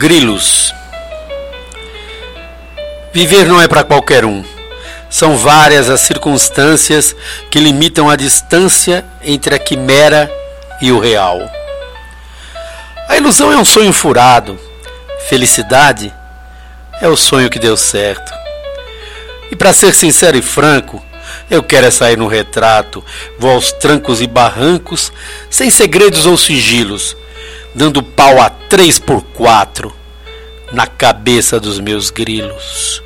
Grilos. Viver não é para qualquer um. São várias as circunstâncias que limitam a distância entre a quimera e o real. A ilusão é um sonho furado. Felicidade é o sonho que deu certo. E para ser sincero e franco, eu quero é sair no retrato, vou aos trancos e barrancos, sem segredos ou sigilos, dando pau a três por quatro na cabeça dos meus grilos.